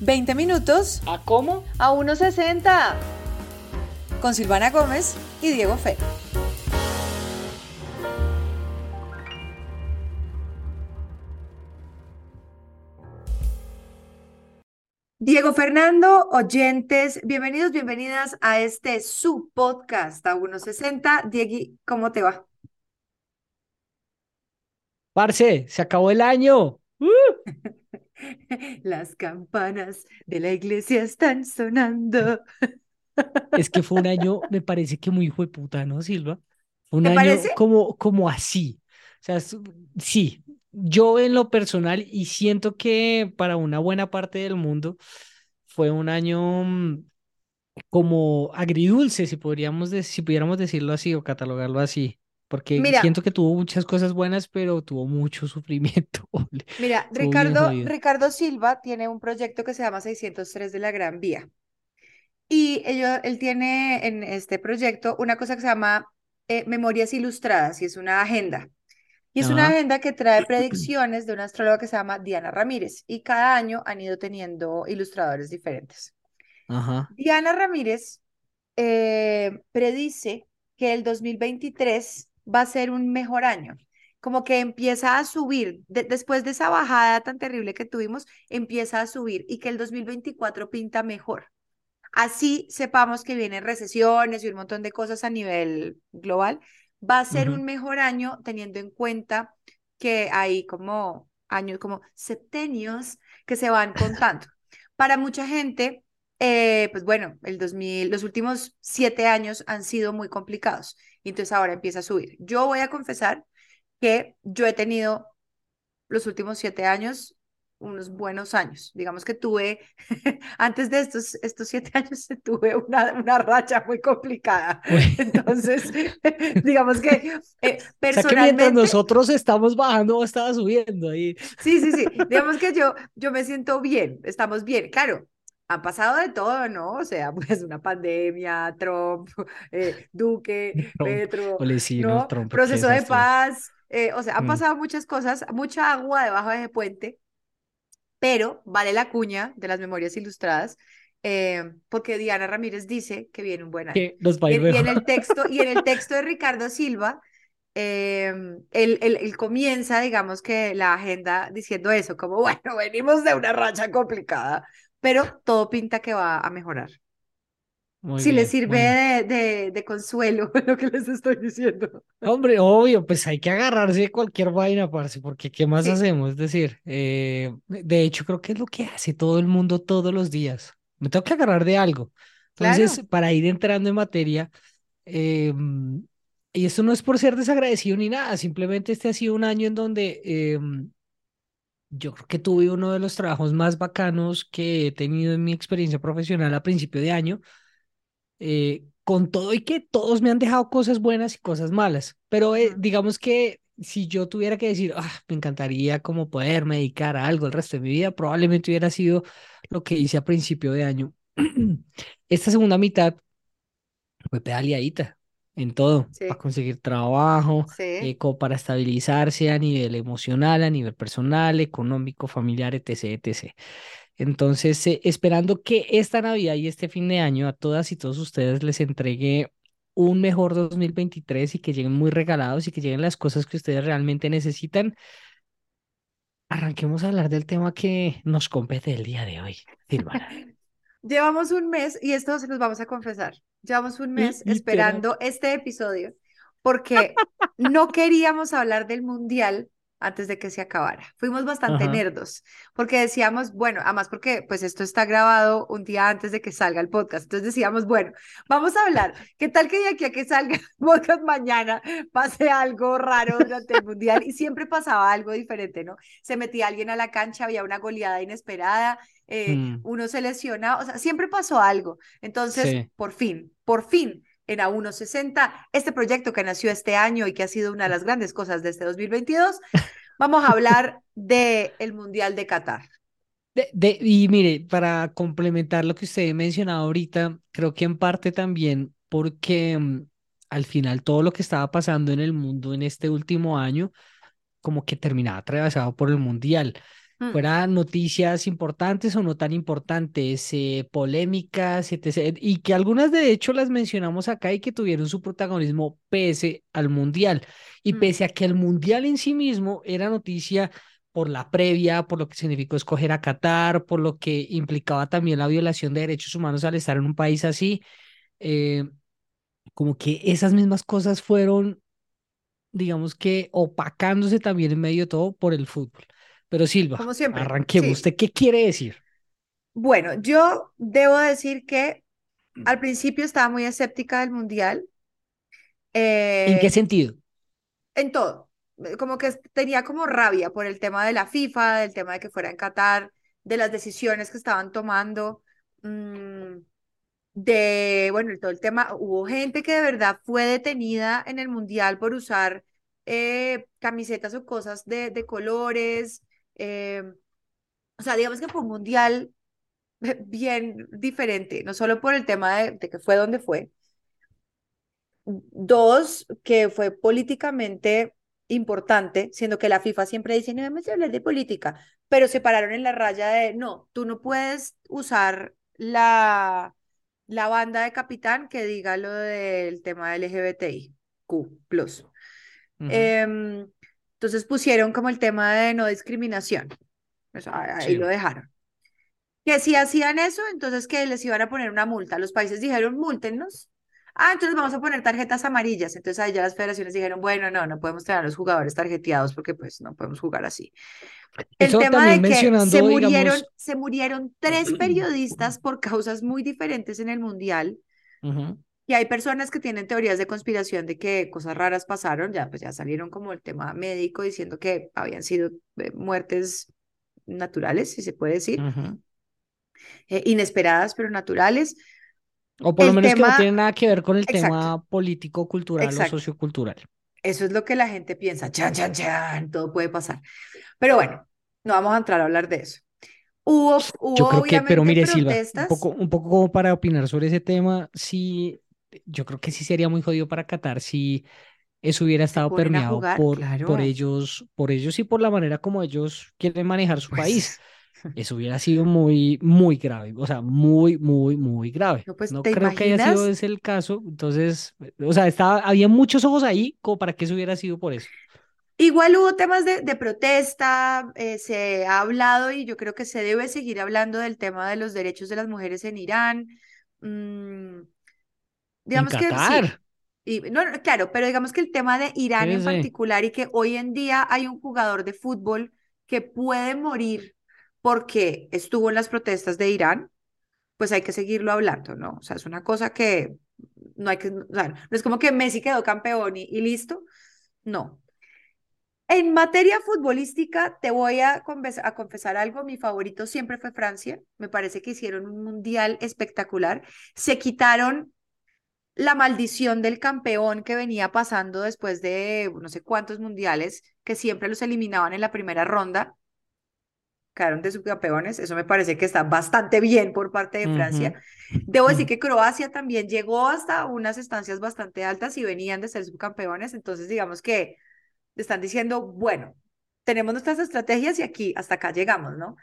20 minutos ¿A cómo? a 1.60 con Silvana Gómez y Diego Fe. Diego Fernando, oyentes, bienvenidos, bienvenidas a este su podcast a 1.60. Diego, ¿cómo te va? Parce, se acabó el año. ¡Uh! Las campanas de la iglesia están sonando. Es que fue un año, me parece que muy hijo de puta, ¿no, Silva? Un ¿Te año parece? como, como así. O sea, sí, yo en lo personal y siento que para una buena parte del mundo fue un año mm, como agridulce, si podríamos si pudiéramos decirlo así o catalogarlo así, porque Mira, siento que tuvo muchas cosas buenas, pero tuvo mucho sufrimiento. mira, Ricardo. Ricardo Silva tiene un proyecto que se llama 603 de la Gran Vía. Y ello- él tiene en este proyecto una cosa que se llama eh, Memorias Ilustradas y es una agenda. Y es una agenda que trae predicciones de una astróloga que se llama Diana Ramírez. Y cada año han ido teniendo ilustradores diferentes. ajá. Diana Ramírez eh, predice que el 2023 va a ser un mejor año. Como que empieza a subir, de- después de esa bajada tan terrible que tuvimos, empieza a subir y que el 2024 pinta mejor. Así sepamos que vienen recesiones y un montón de cosas a nivel global, va a ser un mejor año teniendo en cuenta que hay como años, como septenios que se van contando. Para mucha gente, eh, pues bueno, el 2000, los últimos siete años han sido muy complicados y entonces ahora empieza a subir. Yo voy a confesar que yo he tenido los últimos siete años unos buenos años. Digamos que tuve, antes de estos, estos siete años, tuve una, una racha muy complicada. Entonces, digamos que eh, O sea que mientras personalmente, nosotros estamos bajando, vos estabas subiendo ahí. sí, sí, sí, digamos que yo, yo me siento bien, estamos bien. Claro, han pasado de todo, ¿no? O sea, pues una pandemia, Trump, eh, Duque, Trump, Petro, Olecino, ¿no? Trump, Proceso de paz. eh, o sea, han Mm. pasado muchas cosas, mucha agua debajo de ese puente. pero vale la cuña de las memorias ilustradas, eh, porque Diana Ramírez dice que viene un buen año. Que nos va a Y, y en el texto, y en el texto de Ricardo Silva, eh, él, él- él comienza, digamos que la agenda diciendo eso, como, bueno, venimos de una racha complicada, pero todo pinta que va a mejorar. Muy Si les bien, sirve bueno. de, de, de consuelo lo que les estoy diciendo. Hombre, obvio, pues hay que agarrarse de cualquier vaina, parce, porque ¿qué más Sí, hacemos? Es decir, eh, de hecho, creo que es lo que hace todo el mundo todos los días. Me tengo que agarrar de algo. Entonces, claro. para ir entrando en materia, eh, y esto no es por ser desagradecido ni nada, simplemente este ha sido un año en donde eh, yo creo que tuve uno de los trabajos más bacanos que he tenido en mi experiencia profesional a principio de año, eh, con todo y que todos me han dejado cosas buenas y cosas malas, pero eh, digamos que si yo tuviera que decir, ah, me encantaría como poderme dedicar a algo el resto de mi vida, probablemente hubiera sido lo que hice a principio de año. Esta segunda mitad fue pedaleadita en todo, para conseguir trabajo, sí. eh, como para estabilizarse a nivel emocional, a nivel personal, económico, familiar, etc., etc. Entonces, eh, esperando que esta Navidad y este fin de año a todas y todos ustedes les entregue un mejor 2023 y que lleguen muy regalados y que lleguen las cosas que ustedes realmente necesitan. Arranquemos a hablar del tema que nos compete el día de hoy, Silvana. Llevamos un mes, y esto se los vamos a confesar, llevamos un mes esperando este episodio porque no queríamos hablar del mundial antes de que se acabara. Fuimos bastante Ajá. nerdos porque decíamos, bueno, además porque pues esto está grabado un día antes de que salga el podcast, entonces decíamos, bueno, vamos a hablar, ¿qué tal que de aquí a que salga el podcast mañana pase algo raro durante el mundial? Y siempre pasaba algo diferente, ¿no? Se metía alguien a la cancha, había una goleada inesperada eh, Mm, uno se lesiona, o sea, siempre pasó algo. Entonces, sí. por fin, por fin, en A160, este proyecto que nació este año y que ha sido una de las grandes cosas de este 2022, vamos a hablar del el Mundial de Qatar. De, de- y mire, para complementar lo que usted mencionaba ahorita, creo que en parte también porque mm, al final todo lo que estaba pasando en el mundo en este último año, como que terminaba atravesado por el mundial. Mm, fuera noticias importantes o no tan importantes, eh, polémicas, etc. Y que algunas de hecho las mencionamos acá y que tuvieron su protagonismo pese al Mundial. Y mm. pese a que el Mundial en sí mismo era noticia por la previa, por lo que significó escoger a Qatar, por lo que implicaba también la violación de derechos humanos al estar en un país así, eh, como que esas mismas cosas fueron, digamos que, opacándose también en medio de todo por el fútbol. Pero Silva, Como siempre, arranquemos. sí. ¿Usted qué quiere decir? Bueno, yo debo decir que al principio estaba muy escéptica del mundial, ¿En qué eh, sentido? en todo. Como que tenía como rabia por el tema de la FIFA, del tema de que fuera en Qatar, de las decisiones que estaban tomando, mm, de, bueno, todo el tema, hubo gente que de verdad fue detenida en el mundial por usar eh, camisetas o cosas de, de colores. Eh, o sea, digamos que fue un mundial bien diferente, no solo por el tema de, de que fue donde fue, dos, que fue políticamente importante, siendo que la FIFA siempre dice, no vamos a hablar de política, pero se pararon en la raya de, no, tú no puedes usar la, la banda de capitán que diga lo del tema LGBTI, Q+. Ujú, Em, entonces pusieron como el tema de no discriminación, ahí Sí. lo dejaron. Que si hacían eso, entonces que les iban a poner una multa. Los países dijeron, múltennos. Ah, entonces vamos a poner tarjetas amarillas. Entonces ahí ya las federaciones dijeron, bueno, no, no podemos tener a los jugadores tarjeteados porque pues no podemos jugar así. El Eso tema de que se murieron, digamos, se murieron tres periodistas por causas muy diferentes en el Mundial ujú, y hay personas que tienen teorías de conspiración de que cosas raras pasaron, ya pues ya salieron como el tema médico diciendo que habían sido eh, muertes naturales, si se puede decir, ujú. eh, inesperadas pero naturales. O por lo El menos que no tema, tiene nada que ver con el exacto, tema político, cultural o exacto. sociocultural. Eso es lo que la gente piensa. Chan, chan, chan, todo puede pasar. Pero bueno, no vamos a entrar a hablar de eso. Hubo, Yo hubo creo que, pero mire, Silva, un poco, protestas. un poco como para opinar sobre ese tema, sí, yo creo que sí sería muy jodido para Qatar si eso hubiera estado permeado jugar, por, por ellos, por ellos y por la manera como ellos quieren manejar su país. Pues, Eso hubiera sido muy, muy grave, o sea, muy, muy, muy grave. no, pues, No ¿te creo que haya sido ese el caso, entonces, o sea, estaba, había muchos ojos ahí como para que eso hubiera sido por eso. Igual hubo temas de, de protesta, eh, se ha hablado y yo creo que se debe seguir hablando del tema de los derechos de las mujeres en Irán. Mm, En digamos que sí. Qatar, Y, no, no, claro, pero digamos que el tema de Irán sí, en particular y que hoy en día hay un jugador de fútbol que puede morir porque estuvo en las protestas de Irán, pues hay que seguirlo hablando, ¿no? O sea, es una cosa que no hay que, o sea, no es como que Messi quedó campeón y, y listo. No. En materia futbolística, te voy a, a confesar algo. Mi favorito siempre fue Francia. Me parece que hicieron un mundial espectacular. Se quitaron la maldición del campeón que venía pasando después de no sé cuántos mundiales, que siempre los eliminaban en la primera ronda, quedaron de subcampeones. Eso me parece que está bastante bien por parte de Francia. Debo decir que Croacia también llegó hasta unas estancias bastante altas y venían de ser subcampeones. Entonces, digamos que están diciendo, bueno, tenemos nuestras estrategias y aquí, hasta acá llegamos, ¿no?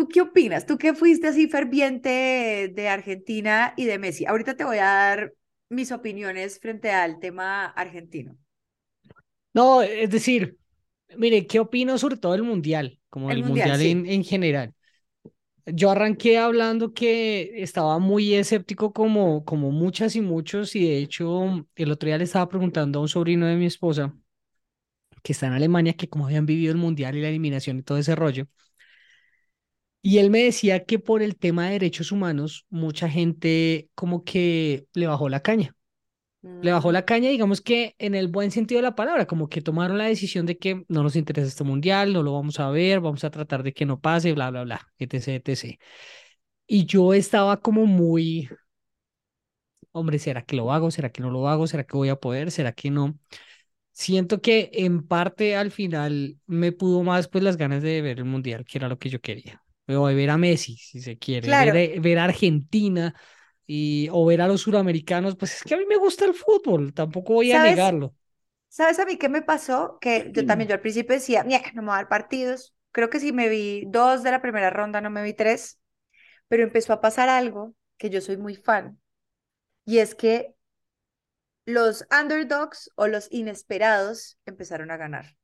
¿Tú qué opinas? Tú que fuiste así ferviente de Argentina y de Messi. Ahorita te voy a dar mis opiniones frente al tema argentino. No, es decir, mire, ¿qué opino sobre todo del mundial? Como El el mundial, mundial en, sí. en general. Yo arranqué hablando que estaba muy escéptico como, como muchas y muchos y de hecho el otro día le estaba preguntando a un sobrino de mi esposa que está en Alemania que cómo habían vivido el mundial y la eliminación y todo ese rollo. Y él me decía que por el tema de derechos humanos mucha gente como que le bajó la caña. Le bajó Mm, la caña, digamos que en el buen sentido de la palabra, como que tomaron la decisión de que no nos interesa este mundial, no lo vamos a ver, vamos a tratar de que no pase, bla, bla, bla, etc, etc. Y yo estaba como muy, hombre, ¿será que lo hago? ¿Será que no lo hago? ¿Será que voy a poder? ¿Será que no? Siento que en parte al final me pudo más pues las ganas de ver el mundial, que era lo que yo quería. O de ver a Messi, si se quiere, ver, claro, eh, ver a Argentina y, o ver a los suramericanos, pues es que a mí me gusta el fútbol, tampoco voy a negarlo. ¿Sabes a mí qué me pasó? Que yo también, yo al principio decía, "Ñe, no me voy a dar partidos. Creo que sí me vi dos de la primera ronda, no me vi tres, pero empezó a pasar algo que yo soy muy fan, y es que los underdogs o los inesperados empezaron a ganar.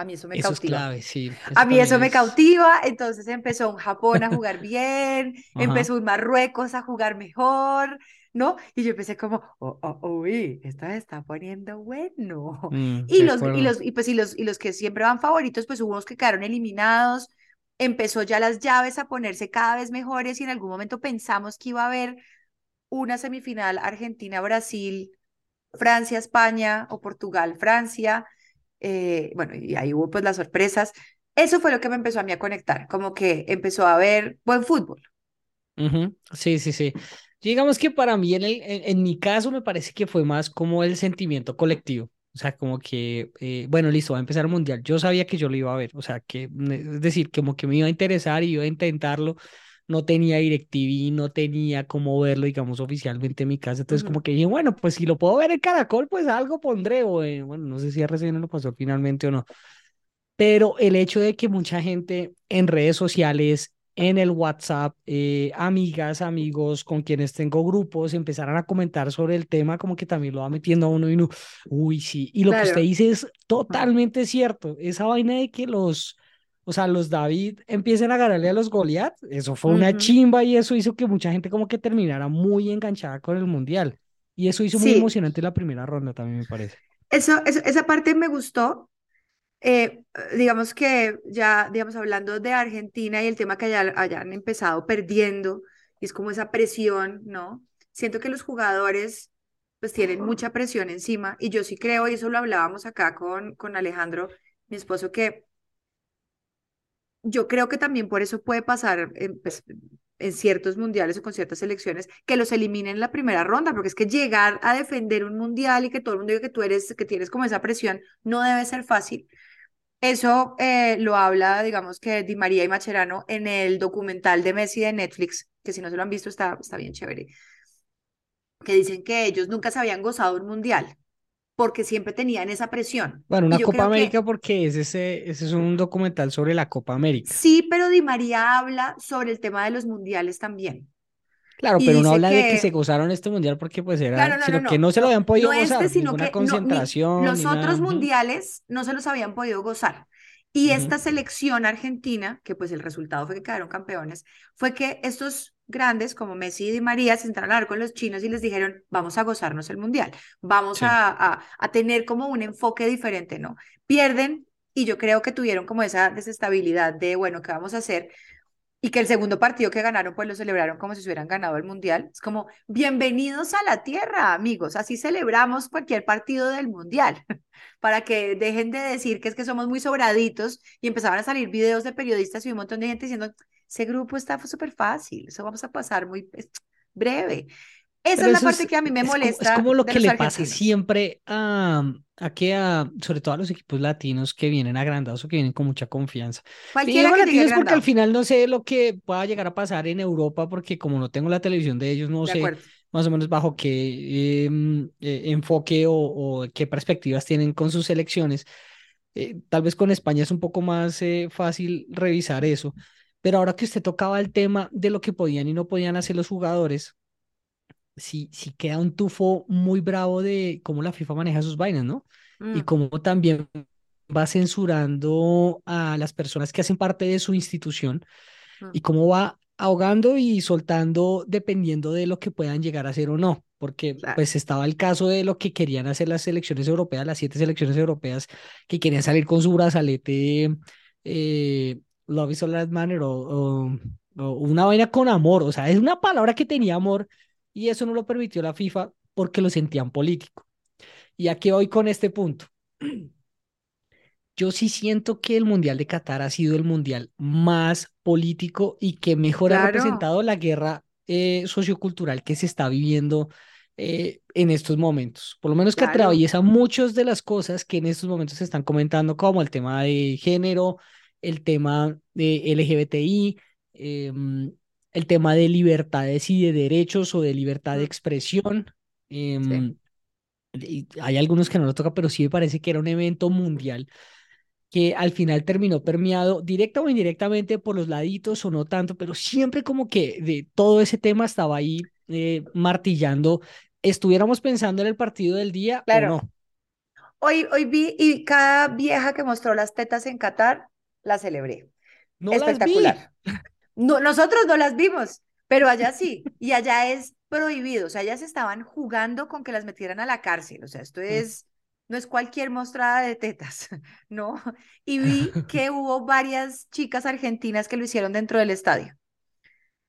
A mí eso me Eso es cautiva. clave, sí. A mí eso me cautiva, entonces empezó un Japón a jugar bien, empezó un Marruecos a jugar mejor, ¿no? Y yo empecé como, oh, oh, uy, esto se está poniendo bueno. Mm, Y los, y los, y pues, y los, y los que siempre van favoritos, pues hubo unos que quedaron eliminados, empezó ya las llaves a ponerse cada vez mejores y en algún momento pensamos que iba a haber una semifinal Argentina-Brasil, Francia-España o Portugal-Francia eh, bueno, y ahí hubo pues las sorpresas. Eso fue lo que me empezó a mí a conectar, como que empezó a ver buen fútbol. Sí, sí, sí. Digamos que para mí, en, el, en, mi caso, me parece que fue más como el sentimiento colectivo. O sea, como que, eh, bueno, listo, va a empezar el mundial. Yo sabía que yo lo iba a ver. O sea, que, es decir, como que me iba a interesar y iba a intentarlo. No tenía DirecTV, no tenía cómo verlo, digamos, oficialmente en mi casa. Entonces, como que dije, bueno, pues si lo puedo ver en Caracol, pues algo pondré. O, en- bueno, no sé si RCN lo pasó finalmente o no. Pero el hecho de que mucha gente en redes sociales, en el WhatsApp, eh, amigas, amigos con quienes tengo grupos, empezaran a comentar sobre el tema, como que también lo va metiendo a uno y uno, uy, sí. Y lo que usted dice es totalmente cierto. Esa vaina de que los, o sea, los David empiecen a ganarle a los Goliat, eso fue una ujú. chimba y eso hizo que mucha gente como que terminara muy enganchada con el mundial. Y eso hizo muy Sí, emocionante la primera ronda, también me parece. eso, eso- esa parte me gustó. Eh, digamos que ya, digamos, hablando de Argentina y el tema que haya- hayan empezado perdiendo, y es como esa presión, ¿no? Siento que los jugadores pues tienen mucha presión encima y yo sí creo, y eso lo hablábamos acá con, con Alejandro, mi esposo, que yo creo que también por eso puede pasar en, pues, en ciertos mundiales o con ciertas selecciones que los eliminen en la primera ronda, porque es que llegar a defender un mundial y que todo el mundo diga que tú eres, que tienes como esa presión, no debe ser fácil. Eso eh, lo habla, digamos que Di María y Macherano en el documental de Messi de Netflix, que si no se lo han visto está, está bien chévere, que dicen que ellos nunca se habían gozado un mundial porque siempre tenían esa presión. Bueno, una Copa América que porque ese, ese, ese es un documental sobre la Copa América. sí, pero Di María habla sobre el tema de los mundiales también. Claro, Y pero no habla de que se que gozaron este mundial porque pues era, Claro, no, no, sino que no, no se lo no, habían podido no este, gozar, sino que no, ni, concentración los ni nada. otros Ujú, mundiales no se los habían podido gozar. Y ujú, esta selección argentina, que pues el resultado fue que quedaron campeones, fue que estos grandes como Messi y María se entraron a hablar con los chinos y les dijeron, vamos a gozarnos el mundial, vamos Sí. a, a, a tener como un enfoque diferente, ¿no? Pierden y yo creo que tuvieron como esa desestabilidad de, bueno, ¿qué vamos a hacer? y que el segundo partido que ganaron, pues lo celebraron como si hubieran ganado el mundial. Es como, bienvenidos a la tierra, amigos. Así celebramos cualquier partido del mundial, para que dejen de decir que es que somos muy sobraditos y empezaban a salir videos de periodistas y un montón de gente diciendo, ese grupo está súper fácil, eso vamos a pasar muy breve. Esa es Pero la eso parte es, que a mí me es como, es molesta como lo que le pasa siempre a, a que a, sobre todo a los equipos latinos que vienen agrandados o que vienen con mucha confianza. Cualquiera que latinos porque al final no sé lo que pueda llegar a pasar en Europa, porque como no tengo la televisión de ellos, no de sé acuerdo. más o menos bajo qué em, eh, enfoque o, o qué perspectivas tienen con sus selecciones. Eh, tal vez con España es un poco más eh, fácil revisar eso. Pero ahora que usted tocaba el tema de lo que podían y no podían hacer los jugadores, sí, sí queda un tufo muy bravo de cómo la FIFA maneja sus vainas, ¿no? Y Mm, cómo también va censurando a las personas que hacen parte de su institución mm, y cómo va ahogando y soltando dependiendo de lo que puedan llegar a hacer o no. Porque claro, pues estaba el caso de lo que querían hacer las selecciones europeas, las siete selecciones europeas que querían salir con su brazalete eh, Love is all that matter o, o, o una vaina con amor. O sea, es una palabra que tenía amor y eso no lo permitió la FIFA porque lo sentían político. Y aquí voy con este punto. Yo sí siento que el Mundial de Qatar ha sido el mundial más político y que mejor ha claro, representado la guerra eh, sociocultural que se está viviendo eh, en estos momentos. Por lo menos que claro, atraviesa muchas de las cosas que en estos momentos se están comentando, como el tema de género, el tema de LGBTI, eh, el tema de libertades y de derechos o de libertad de expresión. sí. em, y hay algunos que no lo toca, pero sí me parece que era un evento mundial que al final terminó permeado directa o indirectamente por los laditos o no tanto, pero siempre como que de todo ese tema estaba ahí eh, martillando, estuviéramos pensando en el partido del día o no. Hoy, hoy vi y cada vieja que mostró las tetas en Qatar, la celebré. No Espectacular. No, nosotros no las vimos, pero allá sí, y allá es prohibido, o sea, ellas estaban jugando con que las metieran a la cárcel, o sea, esto mm. es no es cualquier mostrada de tetas, ¿no? Y vi que hubo varias chicas argentinas que lo hicieron dentro del estadio.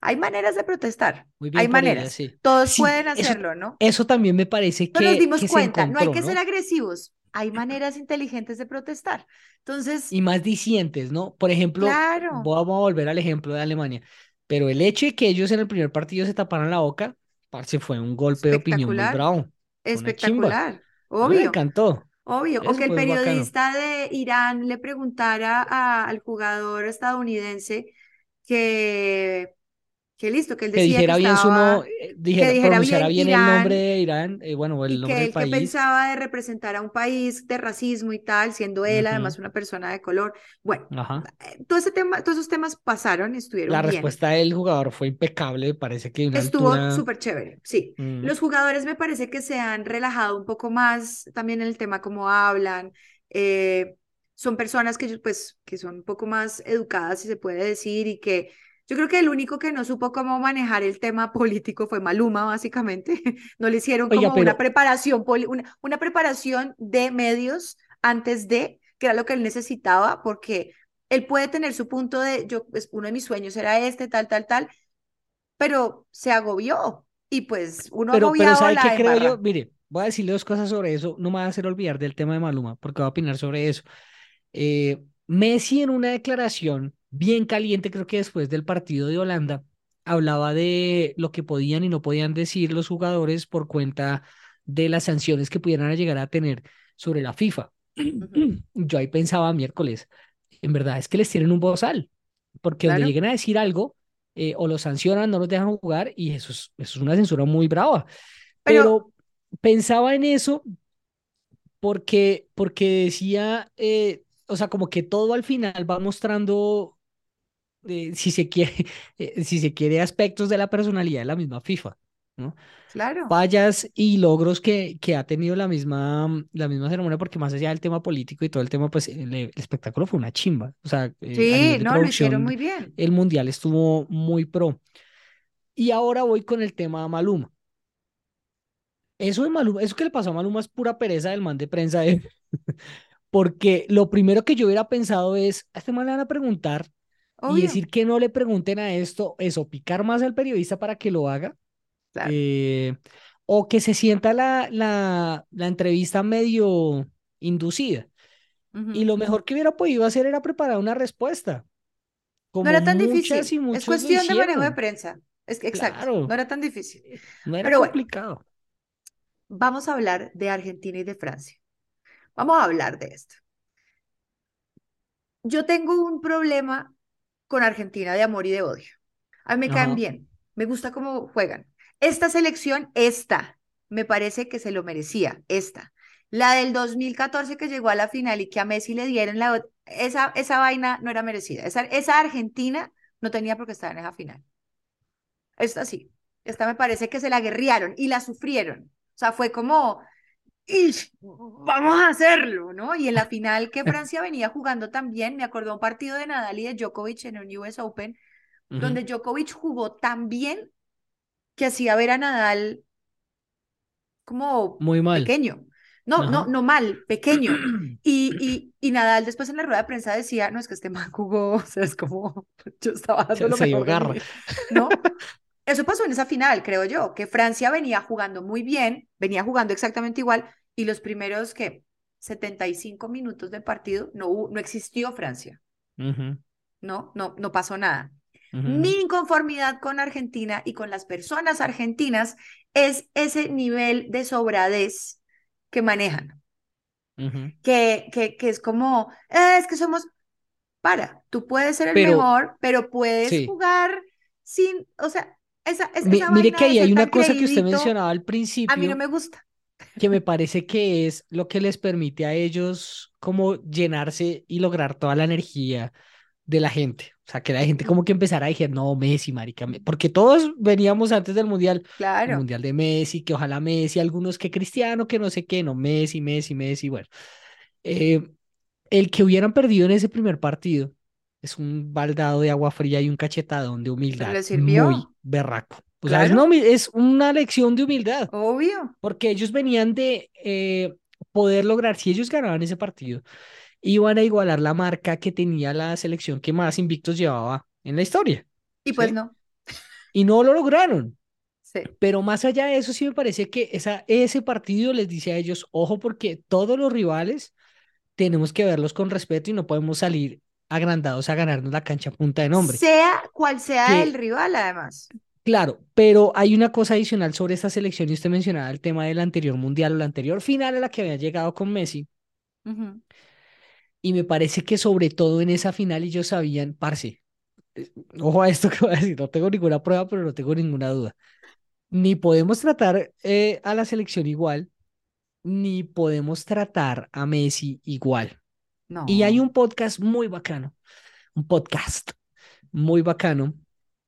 Hay maneras de protestar. Muy bien hay maneras. Todos pueden hacerlo, ¿no? Eso también me parece que. No nos dimos cuenta. no hay que ser agresivos. Hay maneras inteligentes de protestar. Entonces. Y más dicientes, ¿no? Por ejemplo, claro. vamos a volver al ejemplo de Alemania. Pero el hecho de que ellos en el primer partido se taparan la boca, parce, fue un golpe de opinión muy bravo. Espectacular. Obvio. Me encantó. Obvio. o que el periodista de Irán le preguntara al jugador estadounidense que que listo, que él decía que dijera bien su no, eh, dijera, que bien, el nombre de Irán, eh, bueno, el nombre que, del país. que pensaba de representar a un país de racismo y tal, siendo él además una persona de color. Bueno, eh, todo ese tema, todos esos temas pasaron, estuvieron La respuesta del jugador fue impecable, parece que estuvo súper chévere, sí. Mm. Los jugadores me parece que se han relajado un poco más también en el tema cómo hablan. son personas que pues que son un poco más educadas si se puede decir y que yo creo que el único que no supo cómo manejar el tema político fue Maluma, básicamente. No le hicieron como una preparación, una, una preparación de medios antes de, que era lo que él necesitaba, porque él puede tener su punto de, yo, pues, uno de mis sueños era este, tal, tal, tal, pero se agobió. Y pues uno pero, pero ¿sabe qué creo yo? Mire, voy a decirle dos cosas sobre eso. No me va a hacer olvidar del tema de Maluma, porque voy a opinar sobre eso. Eh, Messi en una declaración bien caliente, creo que después del partido de Holanda, hablaba de lo que podían y no podían decir los jugadores por cuenta de las sanciones que pudieran llegar a tener sobre la FIFA. Yo ahí pensaba miércoles, en verdad es que les tienen un bozal, porque donde lleguen a decir algo, eh, o los sancionan, no los dejan jugar, y eso es, eso es una censura muy brava. Pero, pensaba en eso porque, porque decía, eh, o sea, como que todo al final va mostrando si se quiere, eh, si se quiere aspectos de la personalidad de la misma FIFA, ¿no? Claro. Fallas y logros que, que ha tenido la misma, la misma ceremonia, porque más allá del tema político y todo el tema, pues el, espectáculo fue una chimba. O sea, eh, sí, no, lo hicieron muy bien. El mundial estuvo muy pro. Y ahora voy con el tema de Maluma. Eso de Maluma, eso que le pasó a Maluma es pura pereza del man de prensa de... porque lo primero que yo hubiera pensado es, a este man le van a preguntar y decir que no le pregunten a esto, eso, picar más al periodista para que lo haga. Eh, o que se sienta la, la, la entrevista medio inducida. Y lo mejor que hubiera podido hacer era preparar una respuesta. no era tan difícil. es cuestión de manejo de prensa. Es, exacto. No era tan difícil. No era complicado. vamos a hablar de Argentina y de Francia. Vamos a hablar de esto. Yo tengo un problema con Argentina de amor y de odio. A mí me caen bien, me gusta cómo juegan. Esta selección, esta, me parece que se lo merecía, esta. La del 2014 que llegó a la final y que a Messi le dieron la... Esa, esa vaina no era merecida. Esa, esa Argentina no tenía por qué estar en esa final. Esta sí. Esta me parece que se la guerrearon y la sufrieron. O sea, fue como, vamos a hacerlo, ¿no? Y en la final que Francia venía jugando también, me acordó un partido de Nadal y de Djokovic en el US Open, donde Djokovic jugó tan bien que hacía ver a Nadal como Muy mal. pequeño. No, no, no mal, pequeño. Y, y, y, Nadal después en la rueda de prensa decía, no, es que este man jugó, o sea, es como, yo estaba dando lo mejor. ¿No? Eso pasó en esa final, creo yo, que Francia venía jugando muy bien, venía jugando exactamente igual, y los primeros que 75 minutos de partido no, no existió Francia. No, no, no pasó nada. Mi inconformidad con Argentina y con las personas argentinas es ese nivel de sobradez que manejan. que, que, que, es como, eh, es que somos, para, tú puedes ser el mejor, pero puedes jugar sin, o sea, esa, esa mire que ahí hay una cosa que usted mencionaba al principio. A mí no me gusta. Que me parece que es lo que les permite a ellos como llenarse y lograr toda la energía de la gente. O sea, que la gente como que empezara a decir, no, Messi, marica, porque todos veníamos antes del Mundial, el. Mundial de Messi, que ojalá Messi, algunos que Cristiano, que no sé qué, no, Messi, Messi, Messi, bueno. Eh, el que hubieran perdido en ese primer partido es un baldado de agua fría y un cachetadón de humildad le muy berraco. O sea, es una, es lección de humildad, obvio. porque ellos venían de eh, poder lograr, si ellos ganaban ese partido, iban a igualar la marca que tenía la selección que más invictos llevaba en la historia, Y pues ¿sí? no, Y no lo lograron. sí. Pero más allá de eso, sí me parece que esa, ese partido les dice a ellos, ojo, porque todos los rivales tenemos que verlos con respeto y no podemos salir agrandados a ganarnos la cancha punta de nombre. Sea cual sea el rival, además. Claro, pero hay una cosa adicional sobre esta selección y usted mencionaba el tema del anterior mundial o la anterior final a la que había llegado con Messi. Ujú. Y me parece que sobre todo en esa final ellos sabían, parce, eh, ojo a esto que voy a decir, no tengo ninguna prueba, pero no tengo ninguna duda. Ni podemos tratar eh, a la selección igual, ni podemos tratar a Messi igual. Y hay No, un podcast muy bacano, un podcast muy bacano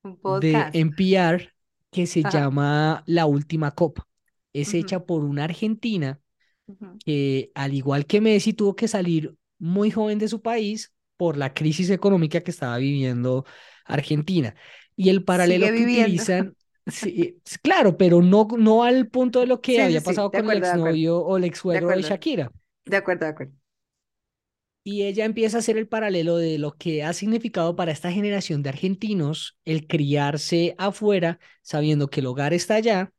un de. NPR que se Ajá. llama La Última Copa. Es hecha por una argentina que, al igual que Messi, tuvo que salir muy joven de su país por la crisis económica que estaba viviendo Argentina. Y el Sigue paralelo que viviendo. utilizan, sí, claro, pero no, no al punto de lo que Sí, había sí, pasado de con el acuerdo, de exnovio o el de exsuegro de acuerdo, Shakira. de acuerdo, de acuerdo. Y ella empieza a hacer el paralelo de lo que ha significado para esta generación de argentinos el criarse afuera sabiendo que el hogar está allá,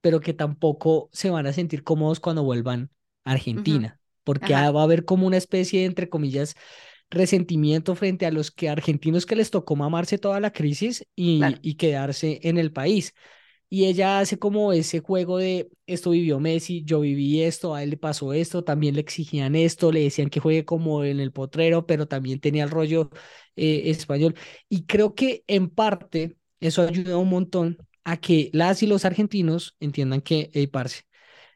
pero que tampoco se van a sentir cómodos cuando vuelvan a Argentina, porque Ajá, va a haber como una especie de, entre comillas, resentimiento frente a los que argentinos que les tocó mamarse toda la crisis y, claro. y quedarse en el país. Y ella hace como ese juego de esto vivió Messi, yo viví esto, a él le pasó esto, también le exigían esto, le decían que juegue como en el potrero, pero también tenía el rollo eh, español. Y creo que en parte eso ayuda un montón a que las y los argentinos entiendan que, hey, parce,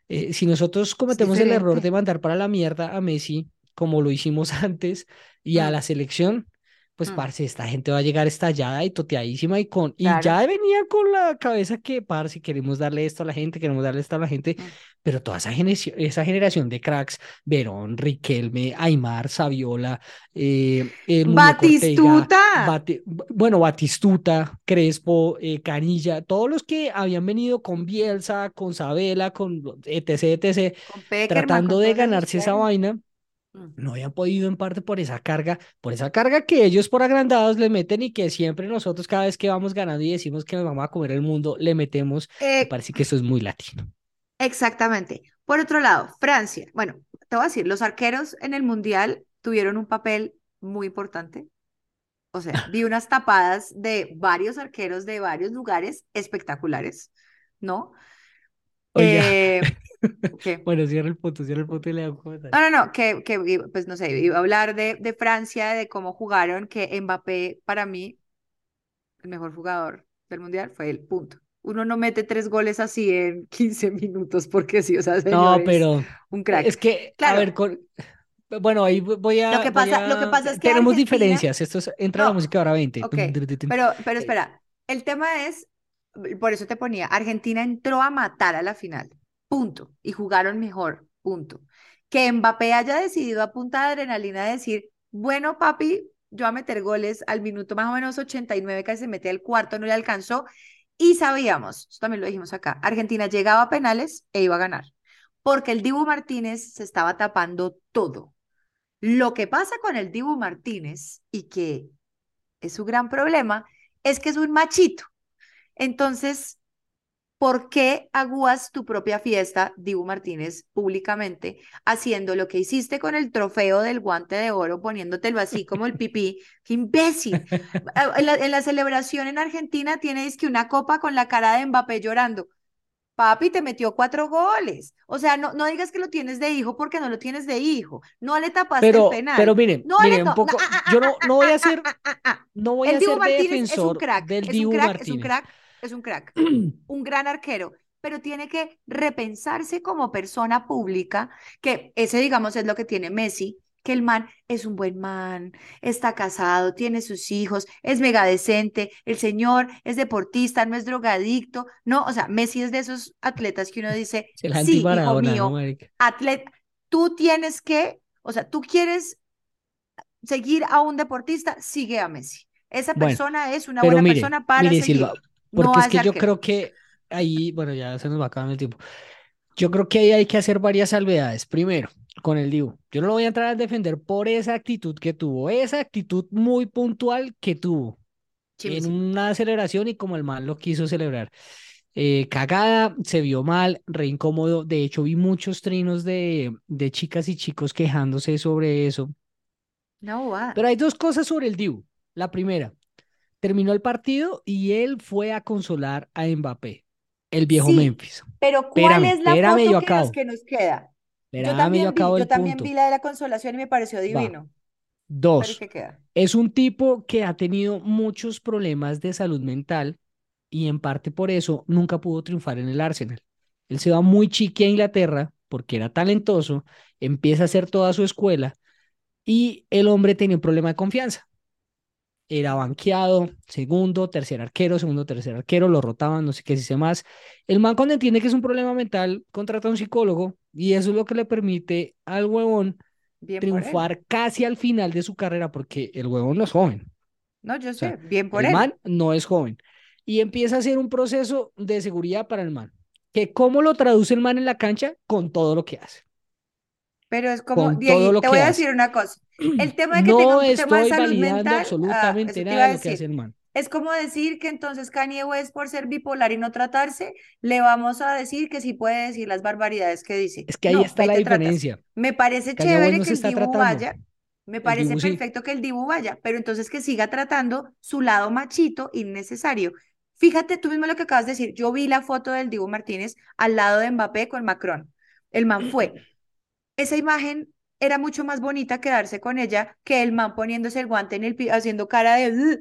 eh, si nosotros cometemos el error de mandar para la mierda a Messi, como lo hicimos antes, y a la selección, pues, mm, parce, esta gente va a llegar estallada y toteadísima y con, y Claro. ya venía con la cabeza que, parce, queremos darle esto a la gente, queremos darle esto a la gente, mm. pero toda esa generación, esa generación de cracks, Verón, Riquelme, Aymar, Saviola, eh, eh, Ortega, Batistuta. Bueno, Batistuta, Crespo, eh, Canilla, todos los que habían venido con Bielsa, con Sabela, con etc, etc, Con Peckerman, tratando con de ganarse esa vaina. No habían podido en parte por esa carga, por esa carga que ellos por agrandados le meten y que siempre nosotros cada vez que vamos ganando y decimos que nos vamos a comer el mundo, le metemos, me Eh, parece que eso es muy latino. exactamente. Por otro lado, Francia. Bueno, te voy a decir, los arqueros en el Mundial tuvieron un papel muy importante. O sea, vi unas tapadas de varios arqueros de varios lugares espectaculares, ¿no? Oiga, Eh, ¿qué? bueno, cierra el punto, cierra el punto y le hago un. No, no, no, que, que pues no sé, iba a hablar de, de Francia, de cómo jugaron, que Mbappé, para mí, el mejor jugador del Mundial fue el punto. Uno no mete tres goles así en 15 minutos porque sí, o sea, No, señores, pero un es crack. que, a ver, con, bueno, ahí voy lo a, que voy pasa, lo que pasa es que tenemos Argentina, diferencias, esto es, entra la no, música ahora 20. ok, pero, pero Eh, espera, el tema es, por eso te ponía, Argentina entró a matar a la final, punto, y jugaron mejor, punto. Que Mbappé haya decidido a punta de adrenalina decir, bueno, papi, yo a meter goles al minuto más o menos 89, que se mete al cuarto, no le alcanzó, y sabíamos, eso también lo dijimos acá, Argentina llegaba a penales e iba a ganar, porque el Dibu Martínez se estaba tapando todo. Lo que pasa con el Dibu Martínez, y que es su gran problema, es que es un machito. Entonces, ¿por qué agúas tu propia fiesta, Dibu Martínez, públicamente, haciendo lo que hiciste con el trofeo del guante de oro, poniéndotelo así como el pipí? ¡Qué imbécil! En la, en la celebración en Argentina tienes que una copa con la cara de Mbappé llorando. Papi, te metió cuatro goles. O sea, no, no digas que lo tienes de hijo porque no lo tienes de hijo. No le tapaste el penal. pero miren, No le un poco, ah, ah, yo ah, no, ah, no voy a ah, ser, ah, ah, ah. no voy El a Dibu ser Martínez es un defensor crack, del es un Dibu crack, es un Martínez. crack, es un crack, un gran arquero. pero tiene que repensarse como persona pública, que ese, digamos, es lo que tiene Messi, que el man es un buen man, está casado, tiene sus hijos, es mega decente, el señor es deportista, no es drogadicto, no, o sea, Messi es de esos atletas que uno dice, sí, hijo mío, atleta, tú tienes que, o sea, tú quieres seguir a un deportista, sigue a Messi. Esa persona es una buena persona para seguir. Porque es que yo creo que ahí, bueno, ya se nos va acabando el tiempo. Yo creo que ahí hay que hacer varias salvedades. Primero, con el Divo. Yo no lo voy a entrar a defender por esa actitud que tuvo, esa actitud muy puntual que tuvo en una aceleración y como el mal lo quiso celebrar. Eh, cagada, se vio mal, re incómodo. De hecho, vi muchos trinos de, de chicas y chicos quejándose sobre eso. No, Pero hay dos cosas sobre el Dibu. La primera, terminó el partido y él fue a consolar a Mbappé, el viejo Memphis. Pero ¿cuál es la foto que nos, queda? yo también, vi, yo también vi la de la consolación y me pareció divino. Dos, es un tipo que ha tenido muchos problemas de salud mental y en parte por eso nunca pudo triunfar en el Arsenal. Él se va muy chique a Inglaterra porque era talentoso, empieza a hacer toda su escuela y el hombre tenía un problema de confianza. Era banqueado, segundo, tercer arquero, segundo, tercer arquero, lo rotaban, no sé qué dice más. El man cuando entiende que es un problema mental, contrata a un psicólogo y eso es lo que le permite al huevón triunfar casi al final de su carrera, porque el huevón no es joven. No, yo sé, bien por él. El man no es joven. Y empieza a hacer un proceso de seguridad para el man. Que cómo lo traduce el man en la cancha con todo lo que hace. Pero es como, Diego, te voy a decir una cosa. El tema de que tenga un tema de salud mental, ah, absolutamente nada de lo que hace el man. Es como decir que entonces Kanye West, por ser bipolar y no tratarse, le vamos a decir que sí puede decir las barbaridades que dice. Es que ahí está la diferencia. Me parece chévere que el Dibu vaya. Me parece perfecto que el Dibu vaya, pero entonces que siga tratando su lado machito innecesario. Fíjate tú mismo lo que acabas de decir. Yo vi la foto del Dibu Martínez al lado de Mbappé con Macron. El man fue esa imagen era mucho más bonita quedarse con ella que el man poniéndose el guante en el pie, haciendo cara de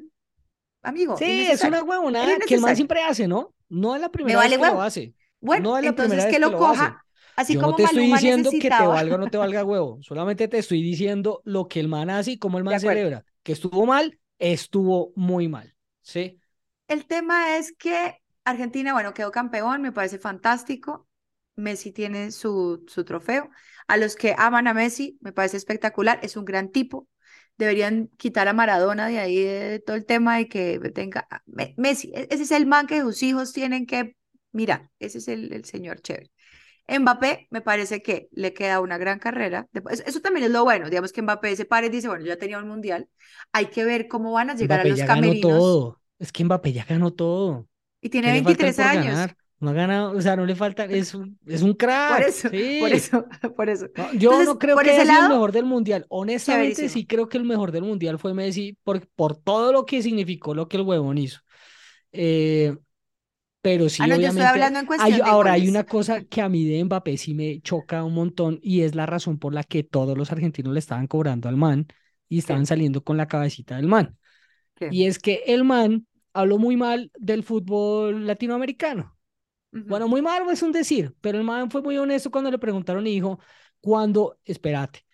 amigo. Sí, es una huevonada que el man siempre hace, ¿no? No es la primera vez que lo hace. Bueno, no es la entonces que lo, coja. Así como no te estoy diciendo que te valga o no te valga huevo, solamente te estoy diciendo lo que el man hace y cómo el man celebra. Que estuvo mal, estuvo muy mal. ¿Sí? El tema es que Argentina, bueno, quedó campeón, me parece fantástico. Messi tiene su, su trofeo. A los que aman a Messi, me parece espectacular, es un gran tipo. Deberían quitar a Maradona de ahí de todo el tema de que tenga Messi. E, ese es el man que sus hijos tienen que mirar. Ese es el, el señor chévere. Mbappé me parece que le queda una gran carrera. Eso también es lo bueno, digamos que Mbappé se pare y dice, bueno, ya tenía un mundial, hay que ver cómo van a llegar a los ya camerinos. Ganó todo. Es que Mbappé ya ganó todo. Y tiene 23 años. No ha ganado, o sea, no le falta, es un, es un crack. Por eso, por eso, por eso. yo no creo que haya sido el mejor del mundial. Honestamente, sí creo que el mejor del mundial fue Messi por, por todo lo que significó lo que el huevón hizo. Eh, pero sí, ah, no, obviamente. Yo estoy hablando en cuestión ahora, hay una cosa que a mí de Mbappé sí me choca un montón y es la razón por la que todos los argentinos le estaban cobrando al man y estaban saliendo con la cabecita del man. Y es que el man habló muy mal del fútbol latinoamericano. Bueno, muy malo es un decir, pero el man fue muy honesto cuando le preguntaron y dijo, cuando, espérate,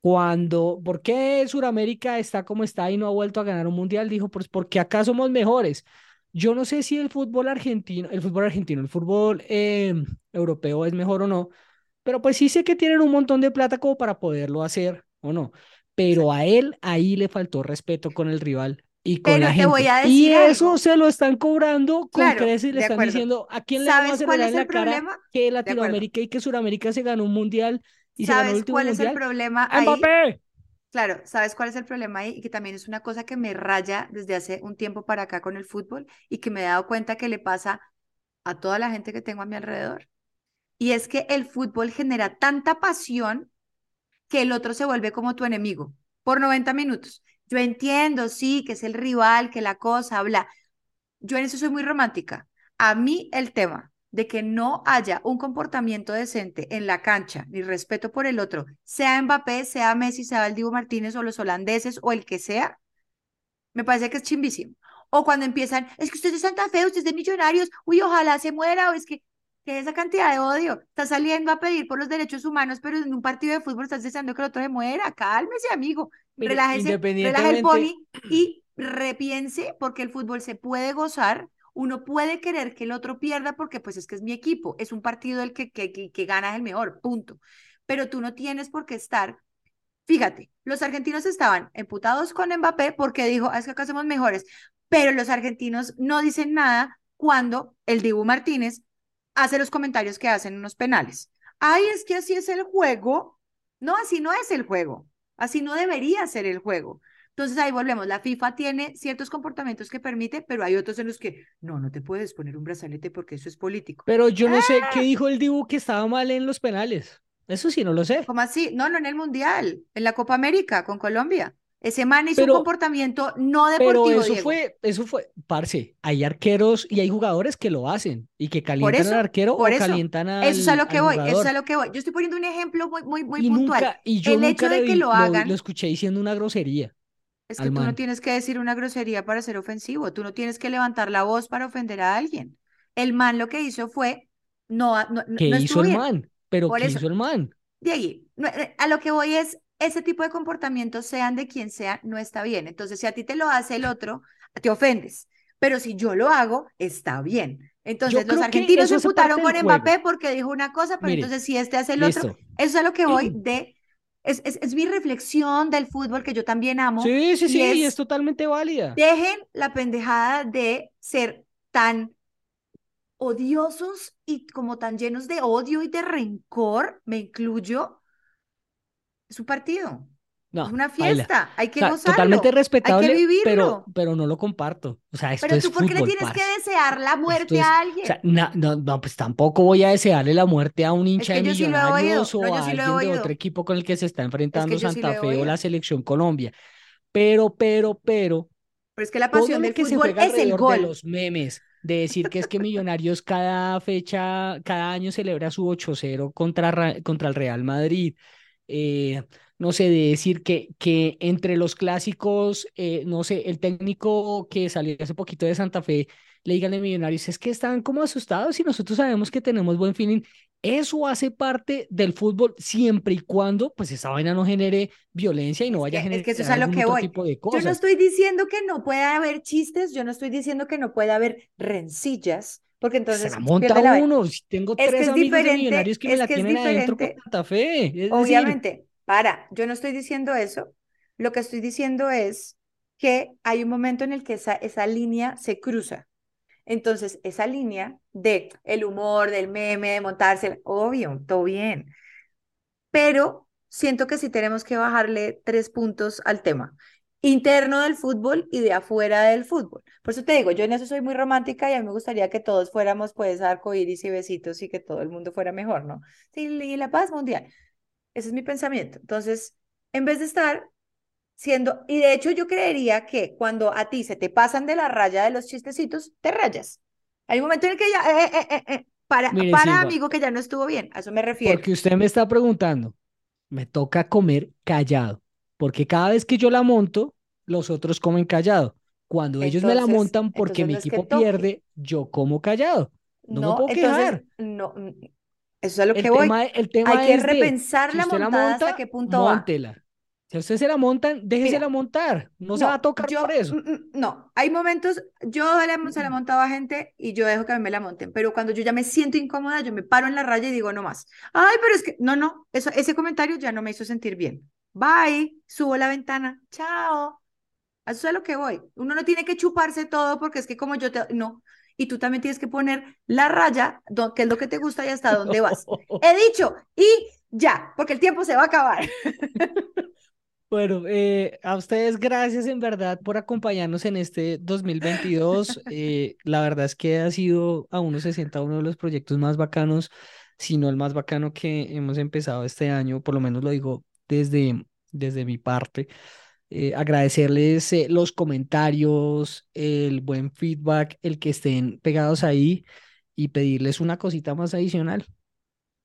cuando, ¿por qué Sudamérica está como está y no ha vuelto a ganar un mundial? Dijo, pues porque acá somos mejores. Yo no sé si el fútbol argentino, el fútbol argentino, el fútbol em, europeo es mejor o no, pero pues sí sé que tienen un montón de plata como para poderlo hacer o no. Pero a él ahí le faltó respeto con el rival y con la gente. y eso se lo están cobrando con creces y le están diciendo a quién le vamos a hacer en la cara que Latinoamérica y que Sudamérica se ganó un mundial y ¿Sabes se ganó el último cuál es el problema ahí? Claro, ¿sabes cuál es el problema ahí? Y que también es una cosa que me raya desde hace un tiempo para acá con el fútbol y que me he dado cuenta que le pasa a toda la gente que tengo a mi alrededor. Y es que el fútbol genera tanta pasión que el otro se vuelve como tu enemigo por 90 minutos. Yo entiendo, sí, que es el rival, que la cosa, habla. Yo en eso soy muy romántica. A mí el tema de que no haya un comportamiento decente en la cancha, ni respeto por el otro, sea Mbappé, sea Messi, sea el Martínez o los holandeses o el que sea, me parece que es chimbísimo. O cuando empiezan, es que usted es de Santa Fe, usted es de Millonarios, uy, ojalá se muera, o es que que esa cantidad de odio. Está saliendo a pedir por los derechos humanos, pero en un partido de fútbol estás deseando que el otro se muera. Cálmese, amigo. Mire, Relájese, relaje el pony y repiense porque el fútbol se puede gozar. Uno puede querer que el otro pierda porque pues es que es mi equipo, es un partido el que, que, que, que gana es el mejor, punto. Pero tú no tienes por qué estar Fíjate, los argentinos estaban emputados con Mbappé porque dijo, "Ah, es que acá somos mejores, pero los argentinos no dicen nada cuando el Dibu Martínez hace los comentarios que hacen en unos penales. Ay, es que así es el juego. No, así no es el juego. Así no debería ser el juego. Entonces ahí volvemos. La FIFA tiene ciertos comportamientos que permite, pero hay otros en los que no, no te puedes poner un brazalete porque eso es político. pero yo no sé qué ¡Ah! dijo el Dibu que estaba mal en los penales. Eso sí, no lo sé. ¿Cómo así? No, no en el Mundial, en la Copa América con Colombia. Ese man hizo un Pero, comportamiento no pero deportivo, eso Diego. fue, eso fue, parce, hay arqueros y hay jugadores que lo hacen y que calientan al eso, arquero o eso, calientan eso es a al, lo que al voy, eso es a lo que voy. Yo estoy poniendo un ejemplo muy, muy, muy Y puntual. nunca, y yo El nunca hecho de que vi- lo lo, hagan lo escuché diciendo una grosería es que al tú no tienes que decir una grosería para ser ofensivo, tú no tienes que levantar la voz para ofender a alguien. El man lo que hizo fue, no, no, ¿Qué no hizo el man? Pero Por ¿qué eso, hizo el man? de ahí, eh, a lo que voy es, ese tipo de comportamientos, sean de quien sea, no está bien. Entonces, si a ti te lo hace el otro, te ofendes. Pero si yo lo hago, está bien. Yo Entonces, los argentinos se del con. Mbappé porque dijo una cosa, pero Mire, entonces si este hace el otro, listo. eso es a lo que voy de, es, es, es mi reflexión del fútbol que yo también amo, Sí, sí, y sí, y es es, totalmente válida. dejen la pendejada de ser tan odiosos y como tan llenos de odio y de rencor, me incluyo, es un partido, es No, una baila. fiesta, hay O que sea, totalmente gozarlo, hay que respetable, pero, vivirlo. pero no lo comparto. O sea, esto Pero es tú, ¿por qué le tienes que desear la muerte es, a o sea, alguien? na- no, no, pues tampoco voy a desearle la muerte a un Es hincha que de sí Millonarios no, o a sí alguien de otro equipo con el que se está es enfrentando que sí lo Santa Fe o la. Selección Colombia. Pero, pero, pero, Pero es que la pasión del que se fútbol juega es el alrededor de gol. los memes, de decir que es que Millonarios cada fecha, cada año celebra su 8-0 contra, Ra- contra el Real Madrid. Eh, no sé, de decir que, que entre los clásicos, eh, no sé, el técnico que salió hace poquito de Santa Fe, le digan a Millonarios, es que están como asustados y nosotros sabemos que tenemos buen feeling. Eso hace parte del fútbol siempre y cuando pues esa vaina no genere violencia y no vaya a que, es que eso es generar a lo que voy. tipo de Yo no cosas. estoy diciendo que no pueda haber chistes, yo no estoy diciendo que no pueda haber rencillas, porque Se entonces la monta la uno. Si tengo Es que tres es amigos de millonarios que me la que tienen adentro con. Santa Fe. Es decir, Obviamente, para, yo no estoy diciendo eso. Lo que estoy diciendo es que hay un momento en el que esa, esa línea se cruza. Entonces, esa línea de el humor, del meme, de montarse, obvio, todo bien. Pero siento que sí tenemos que bajarle tres puntos al tema interno del fútbol y de afuera del fútbol. Por eso te digo, yo en eso soy muy romántica y a mí me gustaría que todos fuéramos pues arcoíris y besitos y que todo el mundo fuera mejor, ¿no? Sí, y la paz mundial. Ese es mi pensamiento. Entonces, en vez de estar siendo, y de hecho yo creería que cuando a ti se te pasan de la raya de los chistecitos, te rayas. Hay un momento en el que ya, eh, eh, eh, eh, para, Mire, para Silva, amigo que ya no estuvo bien, a eso me refiero. porque usted me está preguntando, me toca comer callado, porque cada vez que yo la monto, los otros comen callado. Cuando ellos me la montan porque mi que equipo pierde, yo como callado. No me puedo entonces, quejar. no, mm, eso es a lo El que voy. el tema Hay que es de, repensar si la la montada hasta monta, qué punto va. móntela. Si a usted se la montan, déjesela Mira, montar. No se va a tocar yo, por eso. mm, mm, no, hay momentos, yo se la montaba a gente y yo dejo que a mí me la monten, pero cuando yo ya me siento incómoda, yo me paro en la raya y digo no más. Ay, pero es que, no, no, eso, ese comentario ya no me hizo sentir bien. Bye, subo la ventana, chao. A Eso es a lo que voy. Uno no tiene que chuparse todo porque es que como yo te, no. Y tú también tienes que poner la raya, qué es lo que te gusta y hasta dónde vas. He dicho, y ya, porque el tiempo se va a acabar. Bueno, eh, a ustedes gracias en verdad por acompañarnos en este 2022. Eh, la verdad es que ha sido a uno se sienta uno de los proyectos más bacanos, si no el más bacano que hemos empezado este año, por lo menos lo digo desde, desde mi parte. Eh, agradecerles eh, los comentarios, el buen feedback, el que estén pegados ahí y pedirles una cosita más adicional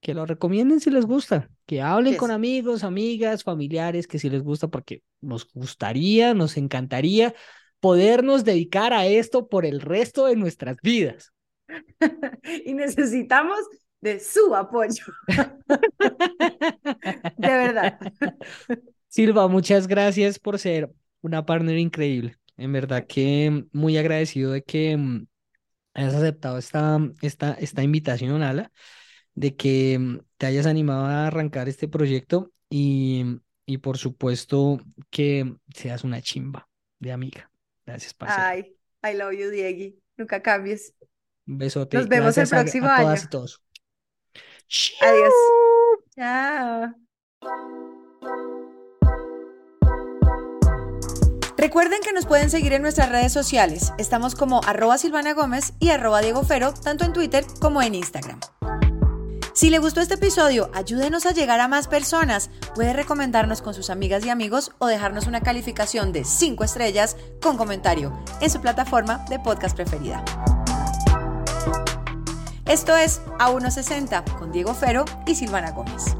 que lo recomienden si les gusta, que hablen con amigos, amigas, familiares, que si les gusta, porque nos gustaría, nos encantaría podernos dedicar a esto por el resto de nuestras vidas. y necesitamos de su apoyo. de verdad. Silva, muchas gracias por ser una partner increíble. En verdad que muy agradecido de que mm, hayas aceptado esta, esta, esta invitación, Ala, de que mm, te hayas animado a arrancar este proyecto y, y por supuesto que seas una chimba de amiga. Gracias, parcera. Ay, I love you, Diegui. Nunca cambies. Un besote. Nos vemos el Gracias a- próximo a todas año. y todos. Adiós. Chao. Recuerden que nos pueden seguir en nuestras redes sociales. Estamos como arroba Silvana Gómez y arroba Diego Fero, tanto en Twitter como en Instagram. Si le gustó este episodio, ayúdenos a llegar a más personas. Puede recomendarnos con sus amigas y amigos o dejarnos una calificación de 5 estrellas con comentario en su plataforma de podcast preferida. Esto es A160 con Diego Fero y Silvana Gómez.